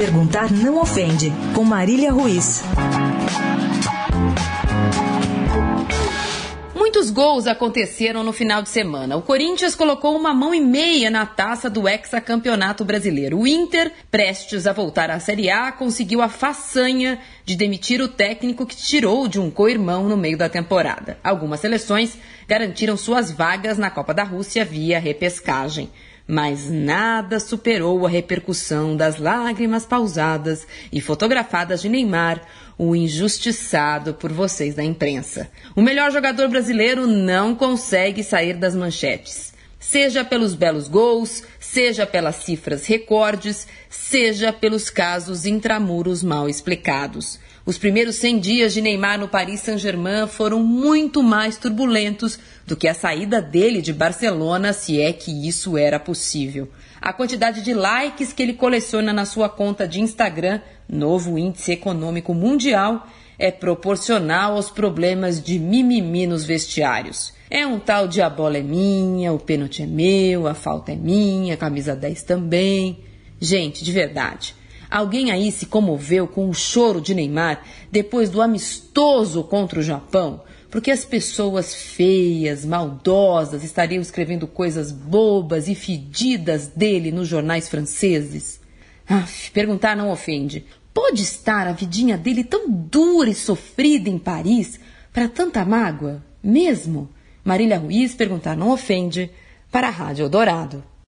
Perguntar não ofende, com Marília Ruiz. Muitos gols aconteceram no final de semana. O Corinthians colocou uma mão e meia na taça do hexacampeonato brasileiro. O Inter, prestes a voltar à Série A, conseguiu a façanha de demitir o técnico que tirou de um co-irmão no meio da temporada. Algumas seleções garantiram suas vagas na Copa da Rússia via repescagem mas nada superou a repercussão das lágrimas pausadas e fotografadas de Neymar, o injustiçado por vocês da imprensa. O melhor jogador brasileiro não consegue sair das manchetes. Seja pelos belos gols, seja pelas cifras recordes, seja pelos casos intramuros mal explicados. Os primeiros 100 dias de Neymar no Paris Saint-Germain foram muito mais turbulentos do que a saída dele de Barcelona, se é que isso era possível. A quantidade de likes que ele coleciona na sua conta de Instagram, novo índice econômico mundial, é proporcional aos problemas de mimimi nos vestiários. É um tal de a bola é minha, o pênalti é meu, a falta é minha, a camisa 10 também. Gente, de verdade, Alguém aí se comoveu com o choro de Neymar depois do amistoso contra o Japão? Porque as pessoas feias, maldosas estariam escrevendo coisas bobas e fedidas dele nos jornais franceses? Aff, perguntar não ofende. Pode estar a vidinha dele tão dura e sofrida em Paris para tanta mágoa? Mesmo? Marília Ruiz perguntar não ofende para a Rádio Eldorado.